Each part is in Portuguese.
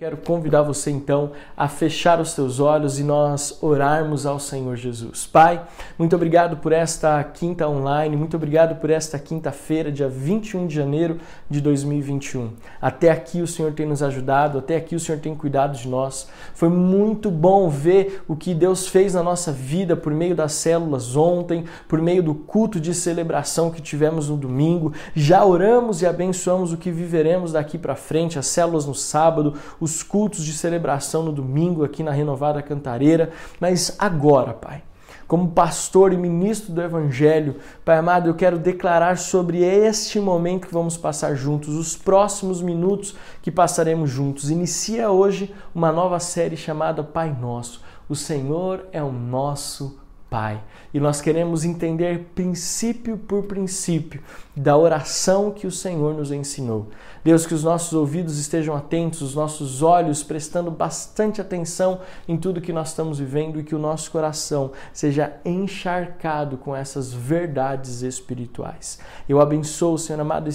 Quero convidar você então a fechar os teus olhos e nós orarmos ao Senhor Jesus. Pai, muito obrigado por esta quinta online, muito obrigado por esta quinta-feira, dia 21 de janeiro de 2021. Até aqui o Senhor tem nos ajudado, até aqui o Senhor tem cuidado de nós. Foi muito bom ver o que Deus fez na nossa vida por meio das células ontem, por meio do culto de celebração que tivemos no domingo. Já oramos e abençoamos o que viveremos daqui para frente, as células no sábado, o os cultos de celebração no domingo aqui na Renovada Cantareira, mas agora, Pai, como pastor e ministro do Evangelho, Pai amado, eu quero declarar sobre este momento que vamos passar juntos, os próximos minutos que passaremos juntos. Inicia hoje uma nova série chamada Pai Nosso. O Senhor é o nosso Pai. E nós queremos entender princípio por princípio da oração que o Senhor nos ensinou. Deus, que os nossos ouvidos estejam atentos, os nossos olhos prestando bastante atenção em tudo que nós estamos vivendo e que o nosso coração seja encharcado com essas verdades espirituais. Eu abençoo, Senhor amado,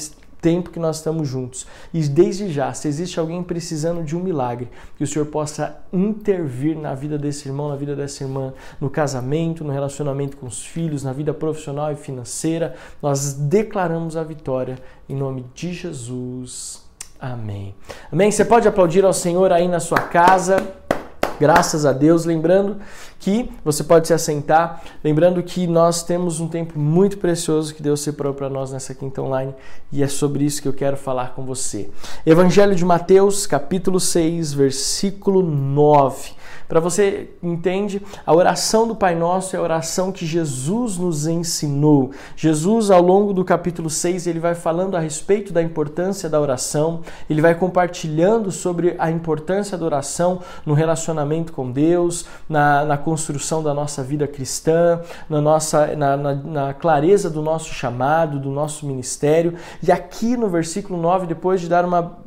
tempo que nós estamos juntos. E desde já, se existe alguém precisando de um milagre, que o Senhor possa intervir na vida desse irmão, na vida dessa irmã, no casamento, no relacionamento com os filhos, na vida profissional e financeira, nós declaramos a vitória em nome de Jesus. Amém. Amém. Você pode aplaudir ao Senhor aí na sua casa. Graças a Deus, lembrando que você pode se assentar, lembrando que nós temos um tempo muito precioso que Deus separou para nós nessa quinta online e é sobre isso que eu quero falar com você. Evangelho de Mateus, capítulo 6, versículo 9. Para você entende, a oração do Pai Nosso é a oração que Jesus nos ensinou. Jesus, ao longo do capítulo 6, ele vai falando a respeito da importância da oração, ele vai compartilhando sobre a importância da oração no relacionamento com Deus, na, na construção da nossa vida cristã, na, nossa, na, na, na clareza do nosso chamado, do nosso ministério. E aqui no versículo 9, depois de dar uma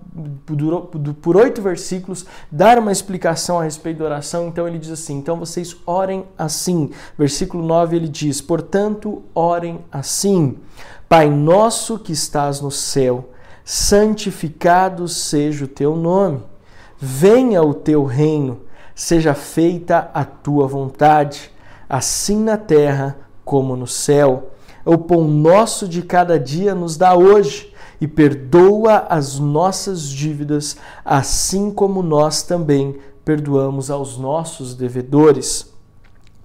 por oito versículos, dar uma explicação a respeito da oração. Então ele diz assim: então vocês orem assim. Versículo 9 ele diz: portanto, orem assim. Pai nosso que estás no céu, santificado seja o teu nome. Venha o teu reino, seja feita a tua vontade, assim na terra como no céu. O pão nosso de cada dia nos dá hoje e perdoa as nossas dívidas, assim como nós também perdoamos aos nossos devedores.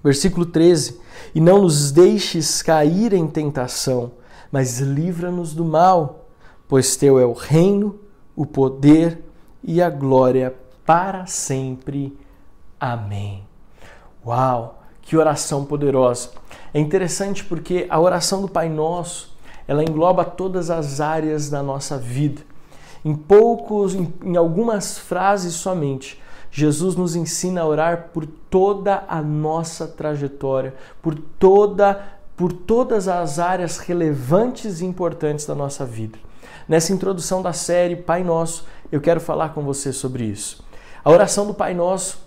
Versículo 13: E não nos deixes cair em tentação, mas livra-nos do mal, pois teu é o reino, o poder e a glória para sempre. Amém. Uau, que oração poderosa! É interessante porque a oração do Pai Nosso ela engloba todas as áreas da nossa vida. Em poucos, em, em algumas frases somente, Jesus nos ensina a orar por toda a nossa trajetória, por toda por todas as áreas relevantes e importantes da nossa vida. Nessa introdução da série Pai Nosso, eu quero falar com você sobre isso. A oração do Pai Nosso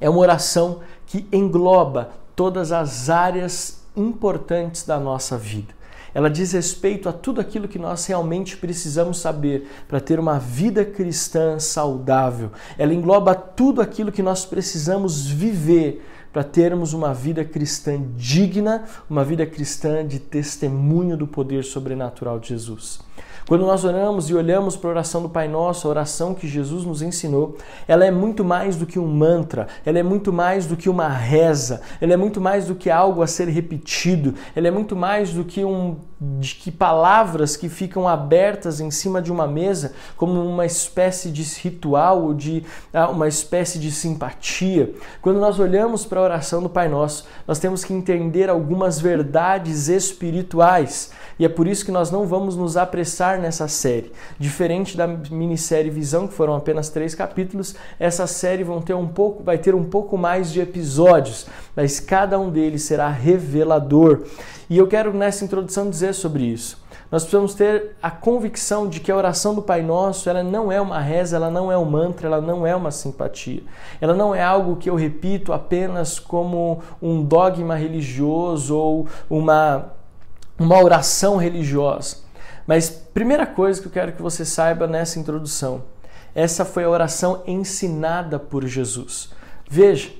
é uma oração que engloba todas as áreas importantes da nossa vida. Ela diz respeito a tudo aquilo que nós realmente precisamos saber para ter uma vida cristã saudável. Ela engloba tudo aquilo que nós precisamos viver para termos uma vida cristã digna, uma vida cristã de testemunho do poder sobrenatural de Jesus. Quando nós oramos e olhamos para a oração do Pai Nosso, a oração que Jesus nos ensinou, ela é muito mais do que um mantra, ela é muito mais do que uma reza, ela é muito mais do que algo a ser repetido, ela é muito mais do que um de que palavras que ficam abertas em cima de uma mesa como uma espécie de ritual ou de ah, uma espécie de simpatia. Quando nós olhamos para a oração do Pai Nosso, nós temos que entender algumas verdades espirituais e é por isso que nós não vamos nos apressar nessa série. Diferente da minissérie Visão, que foram apenas três capítulos, essa série vão ter um pouco, vai ter um pouco mais de episódios, mas cada um deles será revelador. E eu quero nessa introdução dizer sobre isso. Nós precisamos ter a convicção de que a oração do Pai Nosso, ela não é uma reza, ela não é um mantra, ela não é uma simpatia. Ela não é algo que eu repito apenas como um dogma religioso ou uma uma oração religiosa. Mas primeira coisa que eu quero que você saiba nessa introdução essa foi a oração ensinada por Jesus. Veja,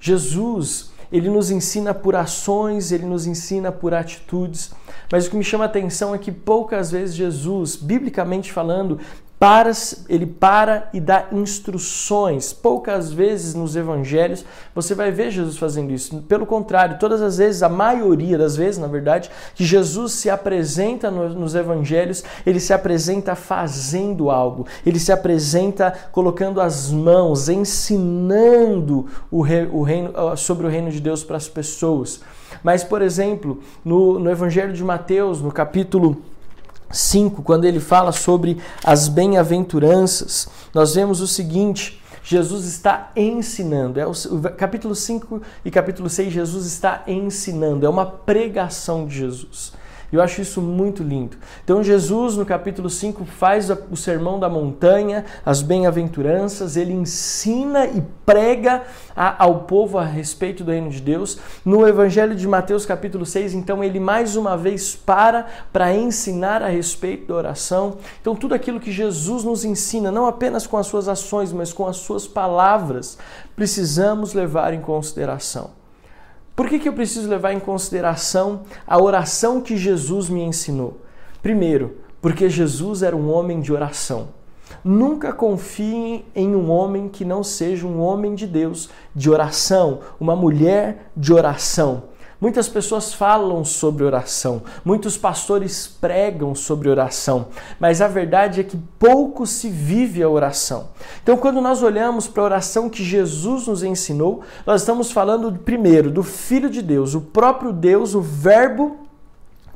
Jesus, ele nos ensina por ações, ele nos ensina por atitudes, mas o que me chama a atenção é que poucas vezes Jesus, biblicamente falando, para, ele para e dá instruções. Poucas vezes nos evangelhos você vai ver Jesus fazendo isso. Pelo contrário, todas as vezes, a maioria das vezes, na verdade, que Jesus se apresenta nos evangelhos, ele se apresenta fazendo algo. Ele se apresenta colocando as mãos, ensinando o reino, sobre o reino de Deus para as pessoas. Mas, por exemplo, no, no Evangelho de Mateus, no capítulo 5, quando ele fala sobre as bem-aventuranças, nós vemos o seguinte: Jesus está ensinando. É o, o, capítulo 5 e capítulo 6, Jesus está ensinando. É uma pregação de Jesus. Eu acho isso muito lindo. Então, Jesus, no capítulo 5, faz o sermão da montanha, as bem-aventuranças, ele ensina e prega a, ao povo a respeito do reino de Deus. No Evangelho de Mateus, capítulo 6, então, ele mais uma vez para para ensinar a respeito da oração. Então, tudo aquilo que Jesus nos ensina, não apenas com as suas ações, mas com as suas palavras, precisamos levar em consideração. Por que, que eu preciso levar em consideração a oração que Jesus me ensinou? Primeiro, porque Jesus era um homem de oração. Nunca confiem em um homem que não seja um homem de Deus, de oração, uma mulher de oração. Muitas pessoas falam sobre oração, muitos pastores pregam sobre oração, mas a verdade é que pouco se vive a oração. Então, quando nós olhamos para a oração que Jesus nos ensinou, nós estamos falando primeiro do Filho de Deus, o próprio Deus, o Verbo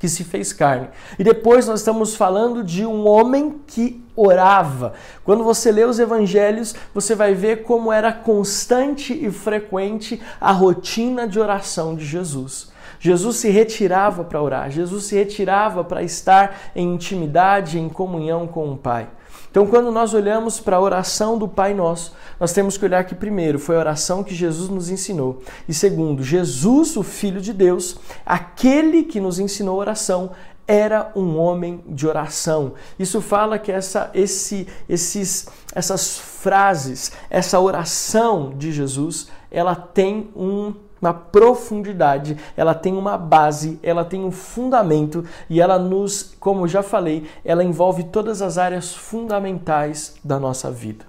que se fez carne. E depois nós estamos falando de um homem que orava. Quando você lê os evangelhos, você vai ver como era constante e frequente a rotina de oração de Jesus. Jesus se retirava para orar, Jesus se retirava para estar em intimidade, em comunhão com o Pai. Então, quando nós olhamos para a oração do Pai Nosso, nós temos que olhar que, primeiro, foi a oração que Jesus nos ensinou. E, segundo, Jesus, o Filho de Deus, aquele que nos ensinou a oração, era um homem de oração. Isso fala que essa, esse, esses, essas frases, essa oração de Jesus, ela tem um uma profundidade, ela tem uma base, ela tem um fundamento e ela nos, como já falei, ela envolve todas as áreas fundamentais da nossa vida.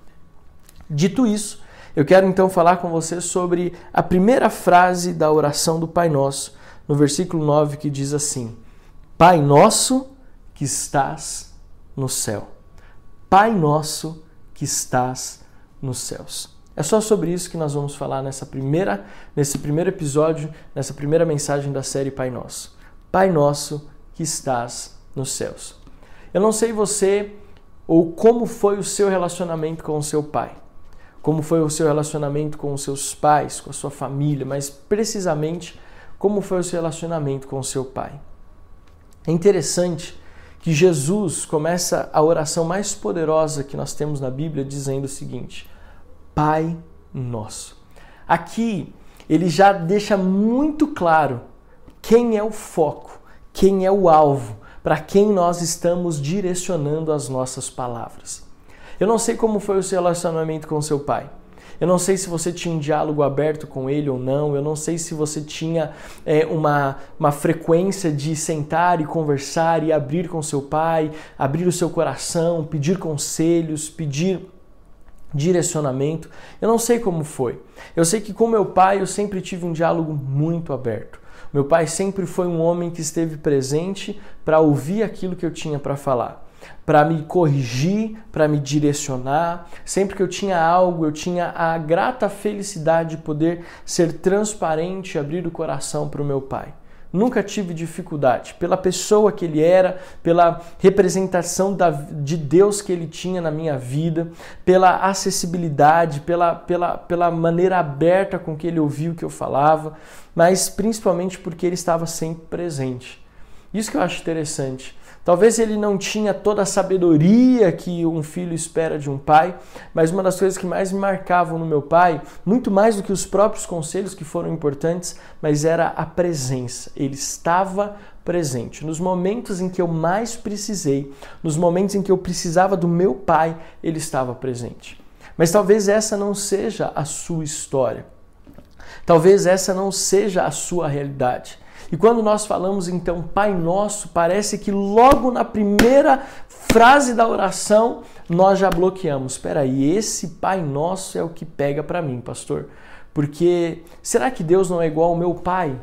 Dito isso, eu quero então falar com você sobre a primeira frase da oração do Pai Nosso, no versículo 9, que diz assim: Pai nosso que estás no céu. Pai nosso que estás nos céus. É só sobre isso que nós vamos falar nessa primeira, nesse primeiro episódio, nessa primeira mensagem da série Pai Nosso. Pai Nosso que estás nos céus. Eu não sei você ou como foi o seu relacionamento com o seu pai, como foi o seu relacionamento com os seus pais, com a sua família, mas precisamente como foi o seu relacionamento com o seu pai. É interessante que Jesus começa a oração mais poderosa que nós temos na Bíblia dizendo o seguinte: Pai Nosso. Aqui ele já deixa muito claro quem é o foco, quem é o alvo, para quem nós estamos direcionando as nossas palavras. Eu não sei como foi o seu relacionamento com seu pai. Eu não sei se você tinha um diálogo aberto com ele ou não. Eu não sei se você tinha é, uma, uma frequência de sentar e conversar e abrir com seu pai, abrir o seu coração, pedir conselhos, pedir direcionamento. Eu não sei como foi. Eu sei que com meu pai eu sempre tive um diálogo muito aberto. Meu pai sempre foi um homem que esteve presente para ouvir aquilo que eu tinha para falar, para me corrigir, para me direcionar. Sempre que eu tinha algo, eu tinha a grata felicidade de poder ser transparente e abrir o coração para o meu pai. Nunca tive dificuldade pela pessoa que ele era, pela representação da, de Deus que ele tinha na minha vida, pela acessibilidade, pela, pela, pela maneira aberta com que ele ouvia o que eu falava, mas principalmente porque ele estava sempre presente. Isso que eu acho interessante. Talvez ele não tinha toda a sabedoria que um filho espera de um pai, mas uma das coisas que mais me marcavam no meu pai, muito mais do que os próprios conselhos que foram importantes, mas era a presença. Ele estava presente. Nos momentos em que eu mais precisei, nos momentos em que eu precisava do meu pai, ele estava presente. Mas talvez essa não seja a sua história. Talvez essa não seja a sua realidade. E quando nós falamos então Pai Nosso, parece que logo na primeira frase da oração nós já bloqueamos. Espera aí, esse Pai Nosso é o que pega para mim, pastor. Porque será que Deus não é igual ao meu pai,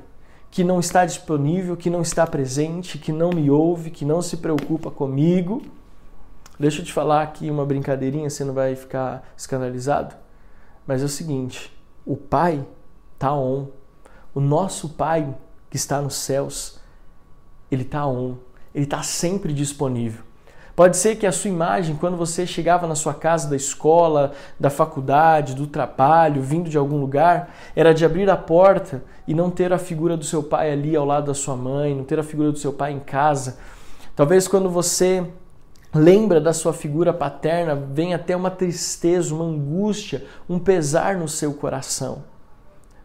que não está disponível, que não está presente, que não me ouve, que não se preocupa comigo? Deixa eu te falar aqui uma brincadeirinha, você não vai ficar escandalizado. Mas é o seguinte, o pai tá on. O nosso pai que está nos céus, ele está on, ele está sempre disponível. Pode ser que a sua imagem, quando você chegava na sua casa da escola, da faculdade, do trabalho, vindo de algum lugar, era de abrir a porta e não ter a figura do seu pai ali ao lado da sua mãe, não ter a figura do seu pai em casa. Talvez quando você lembra da sua figura paterna, vem até uma tristeza, uma angústia, um pesar no seu coração.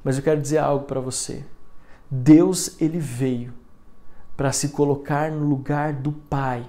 Mas eu quero dizer algo para você. Deus ele veio para se colocar no lugar do Pai,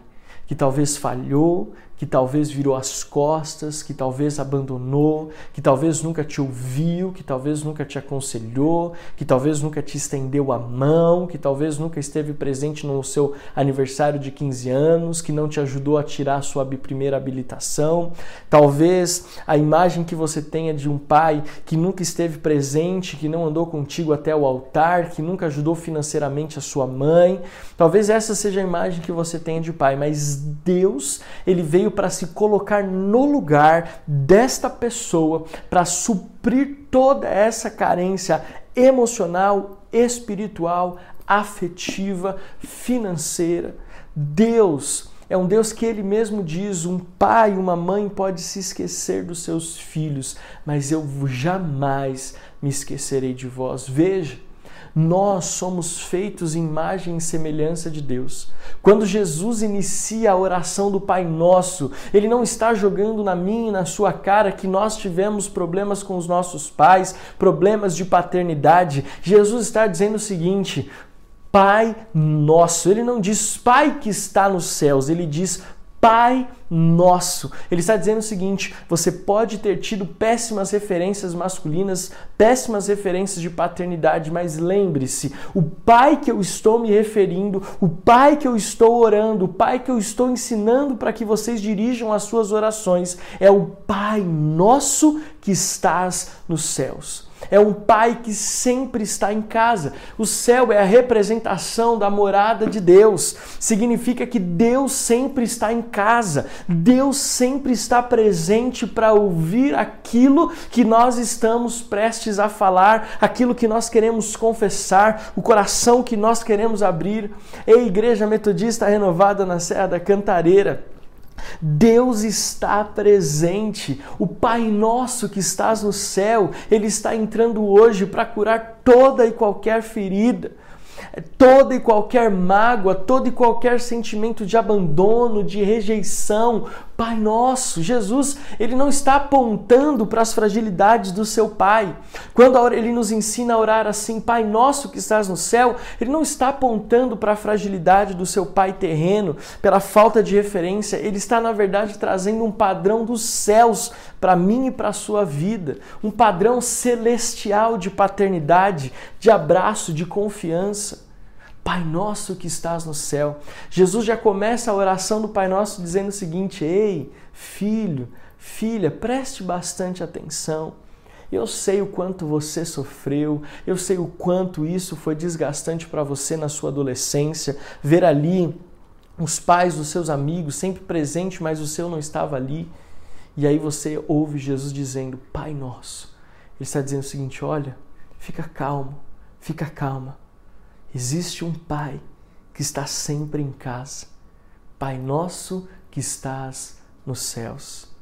que talvez falhou, que talvez virou as costas, que talvez abandonou, que talvez nunca te ouviu, que talvez nunca te aconselhou, que talvez nunca te estendeu a mão, que talvez nunca esteve presente no seu aniversário de 15 anos, que não te ajudou a tirar a sua primeira habilitação. Talvez a imagem que você tenha de um pai que nunca esteve presente, que não andou contigo até o altar, que nunca ajudou financeiramente a sua mãe. Talvez essa seja a imagem que você tenha de pai, mas Deus, ele veio veio para se colocar no lugar desta pessoa para suprir toda essa carência emocional, espiritual, afetiva, financeira. Deus é um Deus que ele mesmo diz: um pai, uma mãe pode se esquecer dos seus filhos, mas eu jamais me esquecerei de vós. Veja, nós somos feitos em imagem e semelhança de Deus. Quando Jesus inicia a oração do Pai Nosso, ele não está jogando na minha e na sua cara que nós tivemos problemas com os nossos pais, problemas de paternidade. Jesus está dizendo o seguinte: Pai Nosso. Ele não diz Pai que está nos céus, ele diz Pai Nosso. Ele está dizendo o seguinte: você pode ter tido péssimas referências masculinas, péssimas referências de paternidade, mas lembre-se: o Pai que eu estou me referindo, o Pai que eu estou orando, o Pai que eu estou ensinando para que vocês dirijam as suas orações, é o Pai Nosso que estás nos céus é um pai que sempre está em casa. O céu é a representação da morada de Deus. Significa que Deus sempre está em casa. Deus sempre está presente para ouvir aquilo que nós estamos prestes a falar, aquilo que nós queremos confessar, o coração que nós queremos abrir. Ei, Igreja Metodista Renovada na Serra da Cantareira. Deus está presente. O Pai Nosso que estás no céu, Ele está entrando hoje para curar toda e qualquer ferida toda e qualquer mágoa, todo e qualquer sentimento de abandono, de rejeição. Pai nosso, Jesus, ele não está apontando para as fragilidades do seu Pai. Quando ele nos ensina a orar assim, Pai nosso que estás no céu, ele não está apontando para a fragilidade do seu Pai terreno, pela falta de referência, ele está, na verdade, trazendo um padrão dos céus para mim e para a sua vida, um padrão celestial de paternidade, de abraço, de confiança. Pai nosso que estás no céu. Jesus já começa a oração do Pai Nosso dizendo o seguinte: Ei, filho, filha, preste bastante atenção. Eu sei o quanto você sofreu, eu sei o quanto isso foi desgastante para você na sua adolescência, ver ali os pais dos seus amigos sempre presentes, mas o seu não estava ali. E aí você ouve Jesus dizendo: Pai nosso. Ele está dizendo o seguinte: olha, fica calmo, fica calma. Existe um Pai que está sempre em casa. Pai nosso que estás nos céus.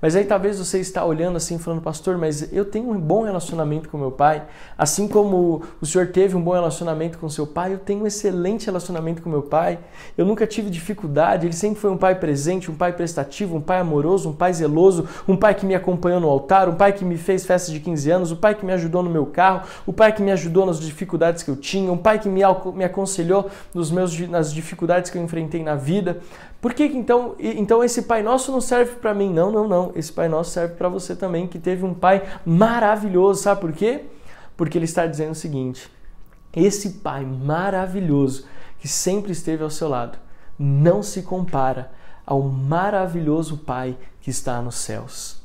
Mas aí talvez você está olhando assim, falando, pastor, mas eu tenho um bom relacionamento com meu pai. Assim como o senhor teve um bom relacionamento com seu pai, eu tenho um excelente relacionamento com meu pai. Eu nunca tive dificuldade, ele sempre foi um pai presente, um pai prestativo, um pai amoroso, um pai zeloso, um pai que me acompanhou no altar, um pai que me fez festa de 15 anos, um pai que me ajudou no meu carro, o um pai que me ajudou nas dificuldades que eu tinha, um pai que me, me aconselhou nos meus, nas dificuldades que eu enfrentei na vida. Por que então, então esse Pai Nosso não serve para mim? Não, não, não. Esse Pai Nosso serve para você também, que teve um Pai maravilhoso. Sabe por quê? Porque ele está dizendo o seguinte: esse Pai maravilhoso que sempre esteve ao seu lado não se compara ao maravilhoso Pai que está nos céus.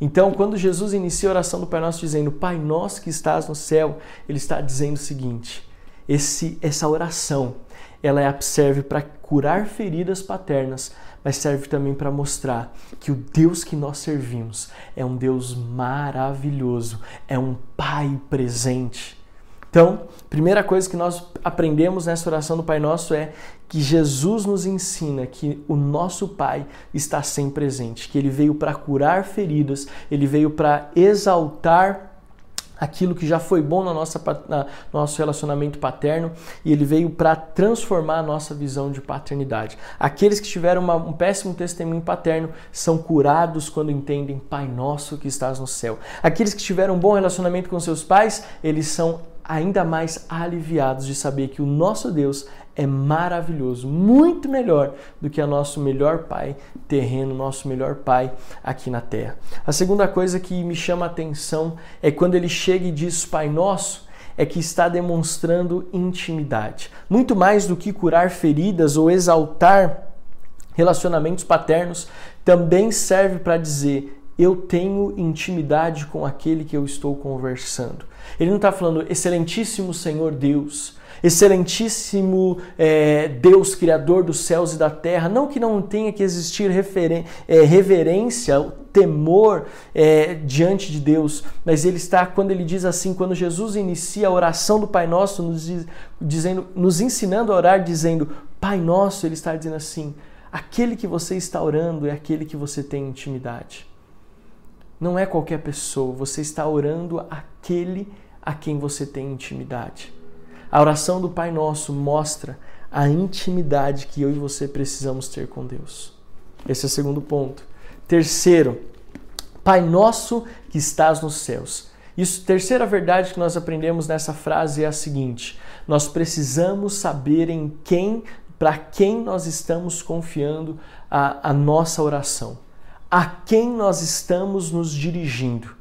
Então, quando Jesus inicia a oração do Pai Nosso dizendo Pai Nosso que estás no céu, ele está dizendo o seguinte: esse, essa oração ela é, serve para curar feridas paternas, mas serve também para mostrar que o Deus que nós servimos é um Deus maravilhoso, é um Pai presente. Então, primeira coisa que nós aprendemos nessa oração do Pai Nosso é que Jesus nos ensina que o nosso Pai está sempre presente, que ele veio para curar feridas, ele veio para exaltar aquilo que já foi bom no nosso relacionamento paterno e ele veio para transformar a nossa visão de paternidade. Aqueles que tiveram uma, um péssimo testemunho paterno são curados quando entendem Pai Nosso que estás no céu. Aqueles que tiveram um bom relacionamento com seus pais, eles são ainda mais aliviados de saber que o nosso Deus é maravilhoso, muito melhor do que o nosso melhor pai terreno, nosso melhor pai aqui na terra. A segunda coisa que me chama a atenção é quando ele chega e diz Pai Nosso, é que está demonstrando intimidade. Muito mais do que curar feridas ou exaltar relacionamentos paternos, também serve para dizer eu tenho intimidade com aquele que eu estou conversando. Ele não está falando, excelentíssimo Senhor Deus, excelentíssimo é, Deus, Criador dos céus e da terra. Não que não tenha que existir é, reverência, temor é, diante de Deus, mas ele está, quando ele diz assim, quando Jesus inicia a oração do Pai Nosso, nos, diz, dizendo, nos ensinando a orar, dizendo Pai Nosso, ele está dizendo assim: aquele que você está orando é aquele que você tem intimidade. Não é qualquer pessoa, você está orando aquele a quem você tem intimidade. A oração do Pai Nosso mostra a intimidade que eu e você precisamos ter com Deus. Esse é o segundo ponto. Terceiro, Pai Nosso que estás nos céus. Isso, terceira verdade que nós aprendemos nessa frase é a seguinte: nós precisamos saber em quem, para quem nós estamos confiando a, a nossa oração, a quem nós estamos nos dirigindo.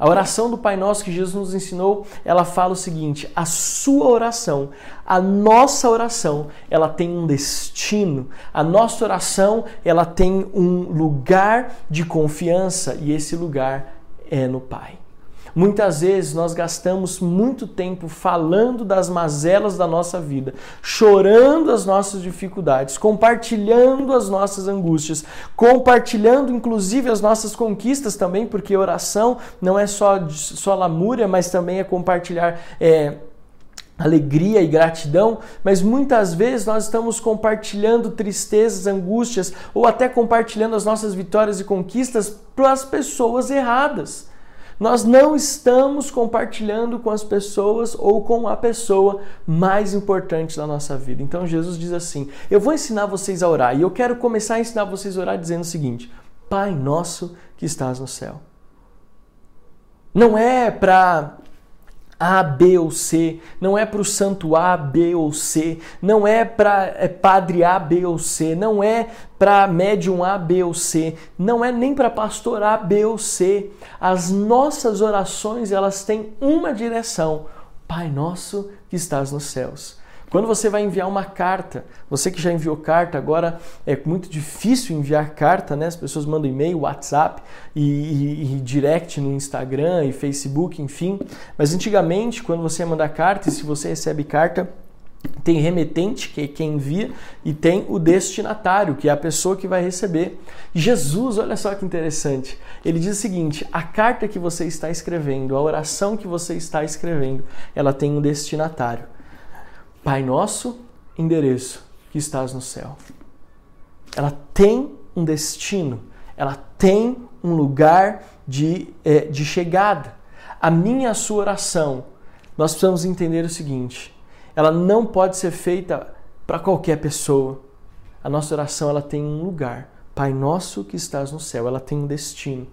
A oração do Pai Nosso que Jesus nos ensinou, ela fala o seguinte: a sua oração, a nossa oração, ela tem um destino. A nossa oração, ela tem um lugar de confiança e esse lugar é no Pai. Muitas vezes nós gastamos muito tempo falando das mazelas da nossa vida, chorando as nossas dificuldades, compartilhando as nossas angústias, compartilhando inclusive as nossas conquistas também, porque oração não é só, só lamúria, mas também é compartilhar. É, alegria e gratidão, mas muitas vezes nós estamos compartilhando tristezas, angústias ou até compartilhando as nossas vitórias e conquistas para as pessoas erradas. Nós não estamos compartilhando com as pessoas ou com a pessoa mais importante da nossa vida. Então Jesus diz assim: Eu vou ensinar vocês a orar e eu quero começar a ensinar vocês a orar dizendo o seguinte: Pai nosso que estás no céu. Não é para a, B ou C, não é para o santo A, B ou C, não é para é padre A, B ou C, não é para médium A, B ou C, não é nem para pastor A, B ou C. As nossas orações, elas têm uma direção: Pai nosso que estás nos céus. Quando você vai enviar uma carta, você que já enviou carta, agora é muito difícil enviar carta, né? As pessoas mandam e-mail, WhatsApp e, e, e, direct no Instagram e Facebook, enfim. Mas antigamente, quando você ia mandar carta, e se você recebe carta, tem remetente, que é quem envia, e tem o destinatário, que é a pessoa que vai receber. Jesus, olha só que interessante. Ele diz o seguinte: a carta que você está escrevendo, a oração que você está escrevendo, ela tem um destinatário. Pai nosso, endereço que estás no céu. Ela tem um destino, ela tem um lugar de, é, de chegada. A minha a sua oração, nós precisamos entender o seguinte: ela não pode ser feita para qualquer pessoa. A nossa oração ela tem um lugar. Pai nosso que estás no céu, ela tem um destino.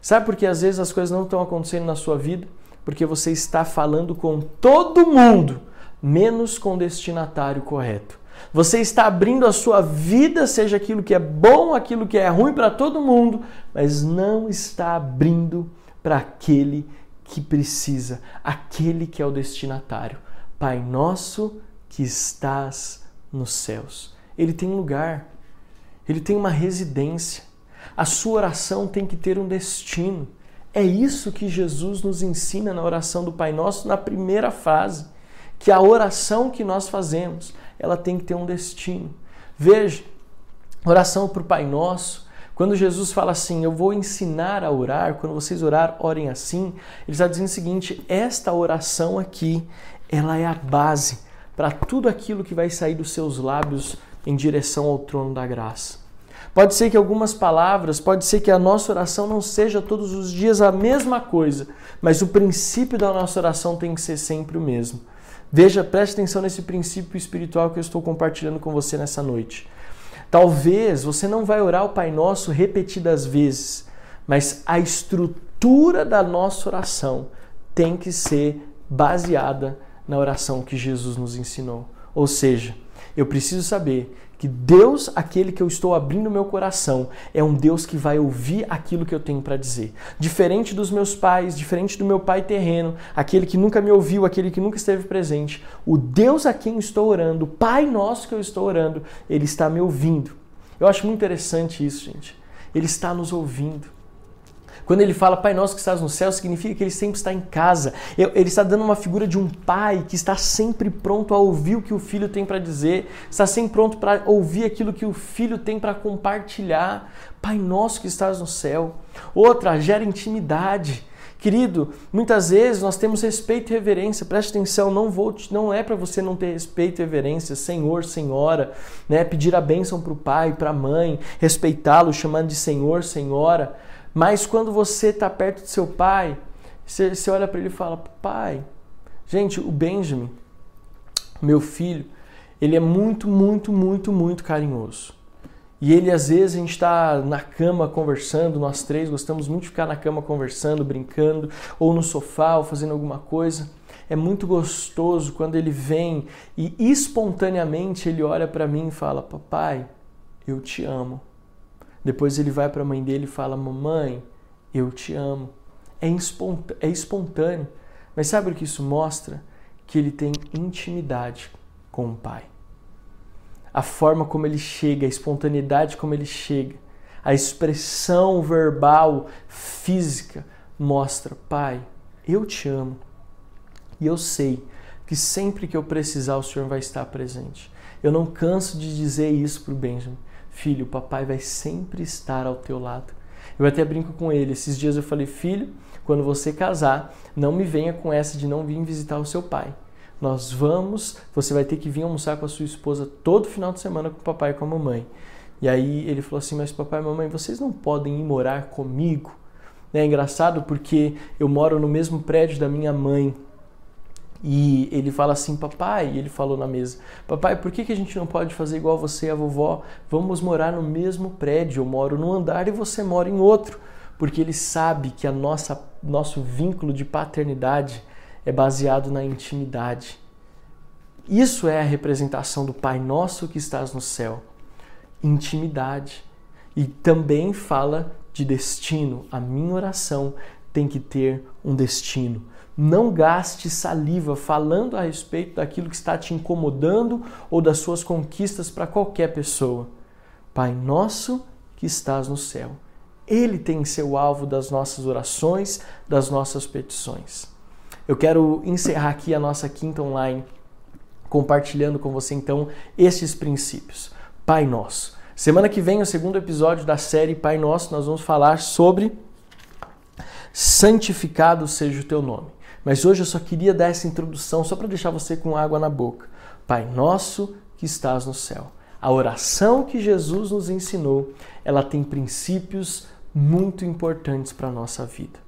Sabe por que às vezes as coisas não estão acontecendo na sua vida? Porque você está falando com todo mundo, menos com o destinatário correto. Você está abrindo a sua vida, seja aquilo que é bom, aquilo que é ruim para todo mundo, mas não está abrindo para aquele que precisa, aquele que é o destinatário. Pai nosso que estás nos céus. Ele tem um lugar, ele tem uma residência. A sua oração tem que ter um destino. É isso que Jesus nos ensina na oração do Pai Nosso na primeira fase, que a oração que nós fazemos, ela tem que ter um destino. Veja, oração para o Pai Nosso, quando Jesus fala assim, eu vou ensinar a orar, quando vocês orar, orem assim, ele está dizendo o seguinte, esta oração aqui, ela é a base para tudo aquilo que vai sair dos seus lábios em direção ao trono da graça. Pode ser que algumas palavras, pode ser que a nossa oração não seja todos os dias a mesma coisa, mas o princípio da nossa oração tem que ser sempre o mesmo. Veja, preste atenção nesse princípio espiritual que eu estou compartilhando com você nessa noite. Talvez você não vai orar o Pai Nosso repetidas vezes, mas a estrutura da nossa oração tem que ser baseada na oração que Jesus nos ensinou. Ou seja, eu preciso saber que Deus, aquele que eu estou abrindo meu coração, é um Deus que vai ouvir aquilo que eu tenho para dizer. Diferente dos meus pais, diferente do meu pai terreno, aquele que nunca me ouviu, aquele que nunca esteve presente, o Deus a quem estou orando, o Pai nosso que eu estou orando, ele está me ouvindo. Eu acho muito interessante isso, gente. Ele está nos ouvindo. Quando ele fala Pai Nosso que estás no céu, significa que ele sempre está em casa. Ele está dando uma figura de um pai que está sempre pronto a ouvir o que o filho tem para dizer, está sempre pronto para ouvir aquilo que o filho tem para compartilhar. Pai Nosso que estás no céu. Outra, gera intimidade. Querido, muitas vezes nós temos respeito e reverência. Preste atenção, não vou, não é para você não ter respeito e reverência, Senhor, Senhora, né? Pedir a bênção para o pai, para a mãe, respeitá-lo, chamando de Senhor, Senhora. Mas quando você está perto do seu pai, você, você olha para ele e fala: Pai, gente, o Benjamin, meu filho, ele é muito, muito, muito, muito carinhoso. E ele, às vezes, a gente está na cama conversando, nós três gostamos muito de ficar na cama conversando, brincando, ou no sofá, ou fazendo alguma coisa. É muito gostoso quando ele vem e espontaneamente ele olha para mim e fala: Papai, eu te amo. Depois ele vai para a mãe dele e fala: Mamãe, eu te amo. É, é espontâneo. Mas sabe o que isso mostra? Que ele tem intimidade com o pai. A forma como ele chega, a espontaneidade como ele chega, a expressão verbal, física, mostra: Pai, eu te amo. E eu sei que sempre que eu precisar, o Senhor vai estar presente. Eu não canso de dizer isso para o Benjamin. Filho, papai vai sempre estar ao teu lado. Eu até brinco com ele. Esses dias eu falei, filho, quando você casar, não me venha com essa de não vir visitar o seu pai. Nós vamos, você vai ter que vir almoçar com a sua esposa todo final de semana com o papai e com a mamãe. E aí ele falou assim: Mas papai e mamãe, vocês não podem ir morar comigo? É engraçado porque eu moro no mesmo prédio da minha mãe. E ele fala assim, papai, ele falou na mesa, papai, por que, que a gente não pode fazer igual você e a vovó? Vamos morar no mesmo prédio, eu moro num andar e você mora em outro. Porque ele sabe que a nossa nosso vínculo de paternidade é baseado na intimidade. Isso é a representação do Pai Nosso que estás no céu. Intimidade. E também fala de destino. A minha oração tem que ter um destino. Não gaste saliva falando a respeito daquilo que está te incomodando ou das suas conquistas para qualquer pessoa. Pai nosso que estás no céu. Ele tem seu alvo das nossas orações, das nossas petições. Eu quero encerrar aqui a nossa quinta online compartilhando com você então esses princípios. Pai Nosso. Semana que vem, o segundo episódio da série Pai Nosso, nós vamos falar sobre santificado seja o teu nome. Mas hoje eu só queria dar essa introdução só para deixar você com água na boca. Pai nosso que estás no céu. A oração que Jesus nos ensinou, ela tem princípios muito importantes para a nossa vida.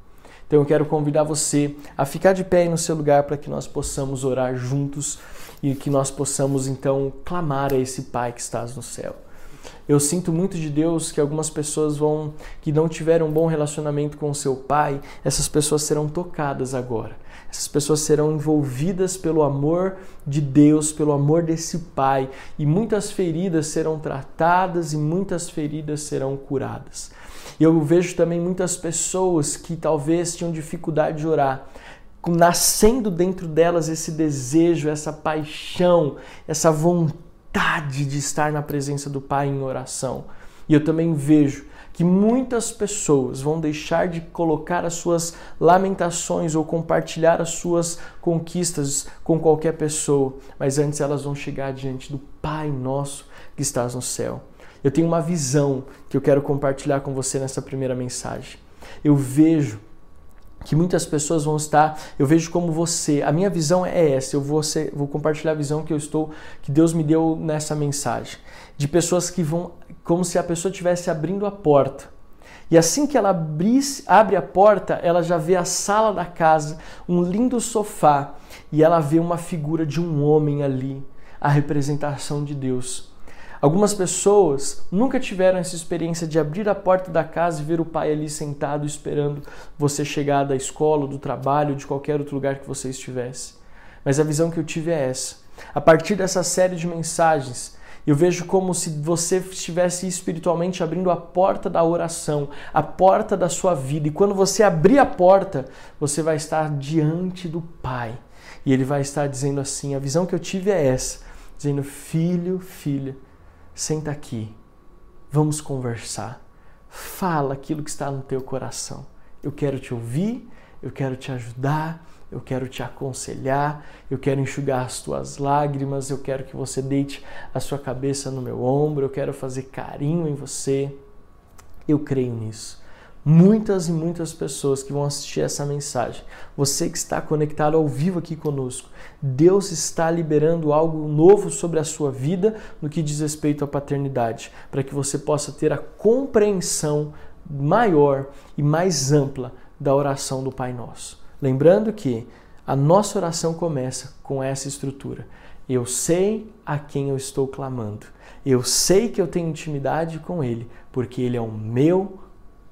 Então eu quero convidar você a ficar de pé aí no seu lugar para que nós possamos orar juntos e que nós possamos então clamar a esse Pai que estás no céu. Eu sinto muito de Deus que algumas pessoas vão que não tiveram um bom relacionamento com o seu pai, essas pessoas serão tocadas agora. Essas pessoas serão envolvidas pelo amor de Deus, pelo amor desse pai, e muitas feridas serão tratadas e muitas feridas serão curadas. Eu vejo também muitas pessoas que talvez tinham dificuldade de orar, nascendo dentro delas esse desejo, essa paixão, essa vontade de estar na presença do Pai em oração. E eu também vejo que muitas pessoas vão deixar de colocar as suas lamentações ou compartilhar as suas conquistas com qualquer pessoa, mas antes elas vão chegar diante do Pai nosso que estás no céu. Eu tenho uma visão que eu quero compartilhar com você nessa primeira mensagem. Eu vejo que muitas pessoas vão estar, eu vejo como você, a minha visão é essa, eu vou, ser, vou compartilhar a visão que eu estou, que Deus me deu nessa mensagem, de pessoas que vão, como se a pessoa estivesse abrindo a porta, e assim que ela abrisse, abre a porta, ela já vê a sala da casa, um lindo sofá, e ela vê uma figura de um homem ali, a representação de Deus. Algumas pessoas nunca tiveram essa experiência de abrir a porta da casa e ver o pai ali sentado esperando você chegar da escola, do trabalho, de qualquer outro lugar que você estivesse. Mas a visão que eu tive é essa. A partir dessa série de mensagens, eu vejo como se você estivesse espiritualmente abrindo a porta da oração, a porta da sua vida. E quando você abrir a porta, você vai estar diante do Pai. E ele vai estar dizendo assim: a visão que eu tive é essa, dizendo, filho, filha, senta aqui, vamos conversar. Fala aquilo que está no teu coração. Eu quero te ouvir, eu quero te ajudar, eu quero te aconselhar, eu quero enxugar as tuas lágrimas, eu quero que você deite a sua cabeça no meu ombro, eu quero fazer carinho em você. Eu creio nisso muitas e muitas pessoas que vão assistir essa mensagem. Você que está conectado ao vivo aqui conosco, Deus está liberando algo novo sobre a sua vida no que diz respeito à paternidade, para que você possa ter a compreensão maior e mais ampla da oração do Pai Nosso. Lembrando que a nossa oração começa com essa estrutura. Eu sei a quem eu estou clamando. Eu sei que eu tenho intimidade com Ele, porque Ele é o meu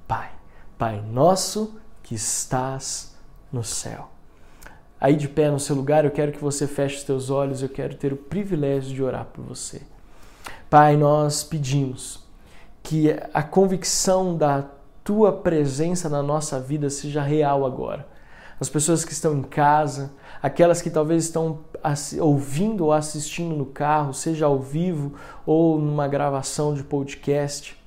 Pai. Pai nosso que estás no céu. Aí de pé no seu lugar, eu quero que você feche os teus olhos, eu quero ter o privilégio de orar por você. Pai, nós pedimos que a convicção da tua presença na nossa vida seja real agora. As pessoas que estão em casa, aquelas que talvez estão ouvindo ou assistindo no carro, seja ao vivo ou numa gravação de podcast,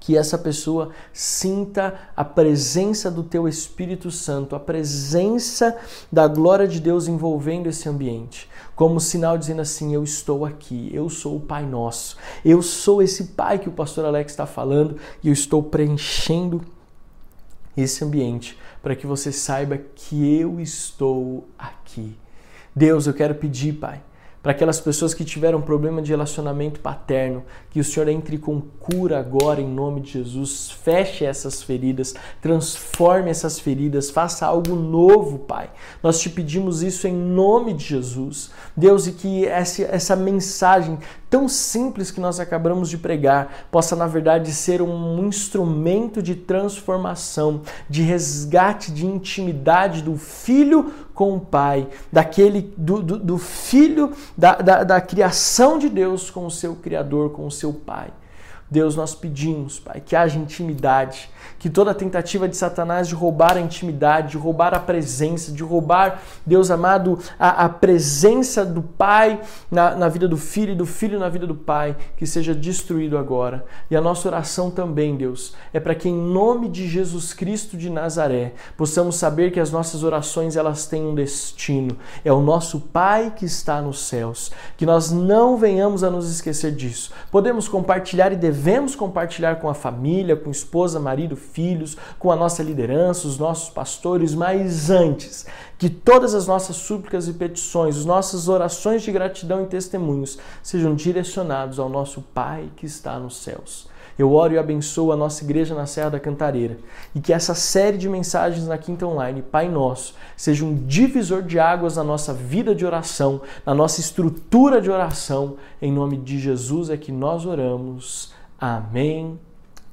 que essa pessoa sinta a presença do teu Espírito Santo, a presença da glória de Deus envolvendo esse ambiente, como sinal dizendo assim: Eu estou aqui, eu sou o Pai Nosso, eu sou esse Pai que o pastor Alex está falando e eu estou preenchendo esse ambiente para que você saiba que eu estou aqui. Deus, eu quero pedir, Pai, para aquelas pessoas que tiveram problema de relacionamento paterno, que o Senhor entre com cura agora em nome de Jesus, feche essas feridas, transforme essas feridas, faça algo novo, Pai. Nós te pedimos isso em nome de Jesus. Deus, e que essa, essa mensagem tão simples que nós acabamos de pregar possa, na verdade, ser um instrumento de transformação, de resgate, de intimidade do filho com o pai, daquele do, do, do filho, da, da, da criação de Deus com o seu Criador, com o seu pai. Deus, nós pedimos, Pai, que haja intimidade, que toda tentativa de Satanás de roubar a intimidade, de roubar a presença, de roubar, Deus amado, a, a presença do Pai na, na vida do Filho e do Filho na vida do Pai, que seja destruído agora. E a nossa oração também, Deus, é para que em nome de Jesus Cristo de Nazaré possamos saber que as nossas orações elas têm um destino. É o nosso Pai que está nos céus. Que nós não venhamos a nos esquecer disso. Podemos compartilhar e dever devemos compartilhar com a família, com esposa, marido, filhos, com a nossa liderança, os nossos pastores, mas antes, que todas as nossas súplicas e petições, as nossas orações de gratidão e testemunhos sejam direcionados ao nosso Pai que está nos céus. Eu oro e abençoo a nossa igreja na Serra da Cantareira e que essa série de mensagens na Quinta Online, Pai Nosso, seja um divisor de águas na nossa vida de oração, na nossa estrutura de oração. Em nome de Jesus é que nós oramos. Amém.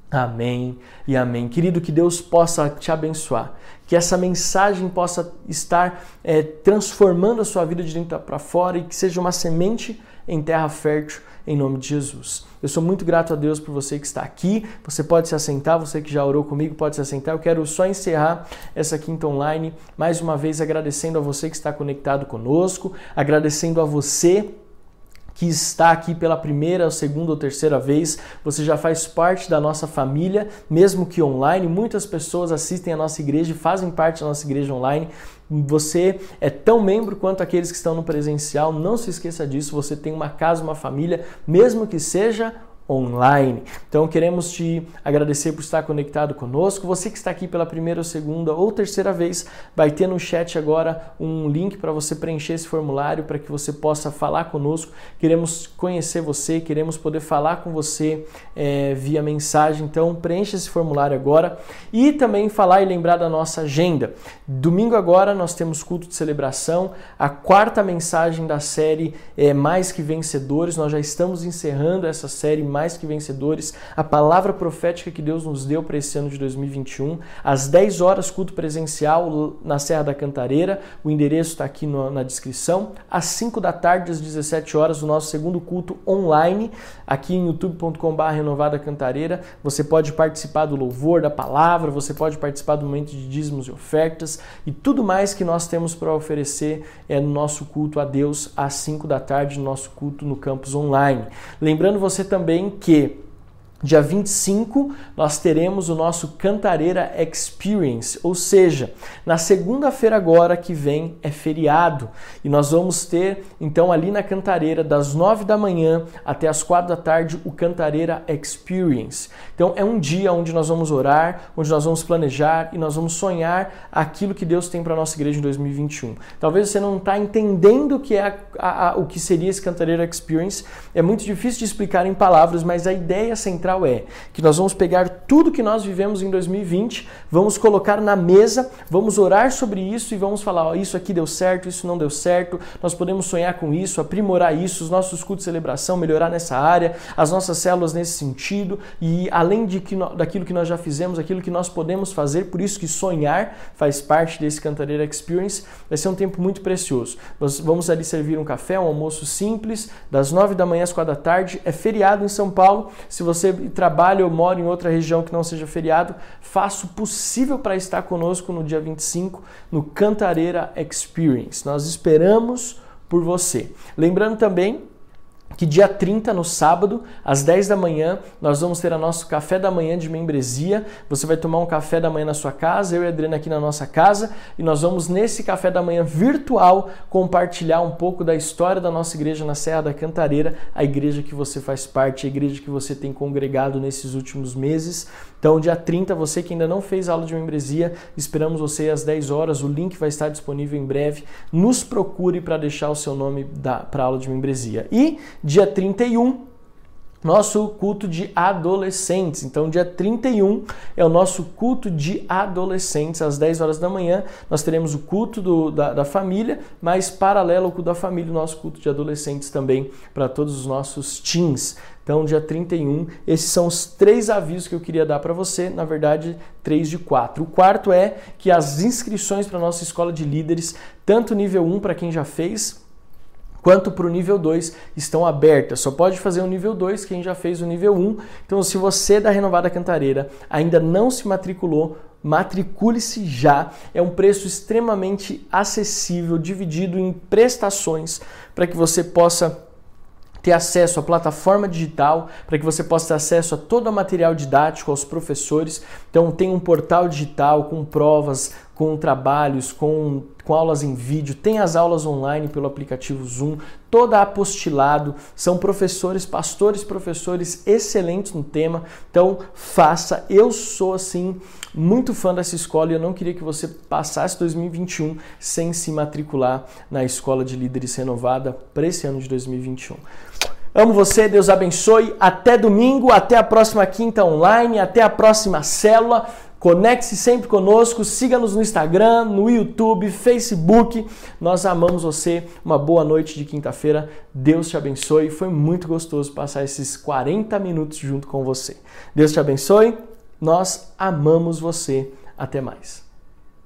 Amém e amém. Querido, que Deus possa te abençoar, que essa mensagem possa estar é, transformando a sua vida de dentro para fora e que seja uma semente em terra fértil em nome de Jesus. Eu sou muito grato a Deus por você que está aqui. Você pode se assentar, você que já orou comigo pode se assentar. Eu quero só encerrar essa quinta online mais uma vez agradecendo a você que está conectado conosco, agradecendo a você que está aqui pela primeira, segunda ou terceira vez, você já faz parte da nossa família, mesmo que online. Muitas pessoas assistem a nossa igreja e fazem parte da nossa igreja online. Você é tão membro quanto aqueles que estão no presencial. Não se esqueça disso. Você tem uma casa, uma família, mesmo que seja online. Então queremos te agradecer por estar conectado conosco. Você que está aqui pela primeira, segunda ou terceira vez, vai ter no chat agora um link para você preencher esse formulário para que você possa falar conosco. Queremos conhecer você, queremos poder falar com você é, via mensagem. Então preencha esse formulário agora e também falar e lembrar da nossa agenda. Domingo agora nós temos culto de celebração, a quarta mensagem da série é Mais que Vencedores. Nós já estamos encerrando essa série mais que vencedores, a palavra profética que Deus nos deu para esse ano de 2021. Às 10 horas, culto presencial na Serra da Cantareira, o endereço está aqui no, na descrição. Às 5 da tarde, às 17 horas, o nosso segundo culto online, aqui em youtube.com.br Renovada Cantareira. Você pode participar do louvor, da palavra, você pode participar do momento de dízimos e ofertas e tudo mais que nós temos para oferecer é no nosso culto a Deus às 5 da tarde, no nosso culto no campus online. Lembrando você também que Dia 25, nós teremos o nosso Cantareira Experience, ou seja, na segunda-feira agora que vem é feriado e nós vamos ter então ali na Cantareira das 9 da manhã até as 4 da tarde o Cantareira Experience. Então é um dia onde nós vamos orar, onde nós vamos planejar e nós vamos sonhar aquilo que Deus tem para a nossa igreja em 2021. Talvez você não está entendendo o que é a, a, o que seria esse Cantareira Experience, é muito difícil de explicar em palavras, mas a ideia central central é que nós vamos pegar tudo que nós vivemos em 2020, vamos colocar na mesa, vamos orar sobre isso e vamos falar: ó, isso aqui deu certo, isso não deu certo, nós podemos sonhar com isso, aprimorar isso, os nossos cultos de celebração, melhorar nessa área, as nossas células nesse sentido e além de que, daquilo que nós já fizemos, aquilo que nós podemos fazer, por isso que sonhar faz parte desse Cantareira Experience, vai ser um tempo muito precioso. Nós vamos ali servir um café, um almoço simples, das nove da manhã às quatro da tarde, é feriado em São Paulo, se você trabalho ou moro em outra região que não seja feriado, faço o possível para estar conosco no dia 25 no Cantareira Experience. Nós esperamos por você. Lembrando também que dia 30, no sábado, às 10 da manhã, nós vamos ter o nosso café da manhã de membresia. Você vai tomar um café da manhã na sua casa, eu e a Adriana aqui na nossa casa, e nós vamos, nesse café da manhã virtual, compartilhar um pouco da história da nossa igreja na Serra da Cantareira, a igreja que você faz parte, a igreja que você tem congregado nesses últimos meses. Então, dia 30, você que ainda não fez aula de membresia, esperamos você às 10 horas. O link vai estar disponível em breve. Nos procure para deixar o seu nome para aula de membresia. E dia 31, nosso culto de adolescentes. Então, dia 31 é o nosso culto de adolescentes, às 10 horas da manhã. Nós teremos o culto do, da, da, família, mas paralelo ao culto da família, o nosso culto de adolescentes também para todos os nossos teens. Então, dia 31, esses são os três avisos que eu queria dar para você, na verdade, três de quatro. O quarto é que as inscrições para a nossa escola de líderes, tanto nível 1 para quem já fez, quanto para o nível 2 estão abertas. Só pode fazer o nível 2 quem já fez o nível 1. Então, se você da Renovada Cantareira ainda não se matriculou, matricule-se já. É um preço extremamente acessível, dividido em prestações para que você possa ter acesso à plataforma digital, para que você possa ter acesso a todo o material didático, aos professores. Então tem um portal digital com provas, com trabalhos, com, com aulas em vídeo, tem as aulas online pelo aplicativo Zoom, toda apostilado, são professores, pastores, professores excelentes no tema. Então, faça. Eu sou assim muito fã dessa escola e eu não queria que você passasse 2021 sem se matricular na Escola de Líderes Renovada para esse ano de 2021. Amo você, Deus abençoe. Até domingo, até a próxima quinta online, até a próxima célula. Conecte-se sempre conosco, siga-nos no Instagram, no YouTube, Facebook. Nós amamos você. Uma boa noite de quinta-feira. Deus te abençoe. Foi muito gostoso passar esses 40 minutos junto com você. Deus te abençoe. Nós amamos você. Até mais.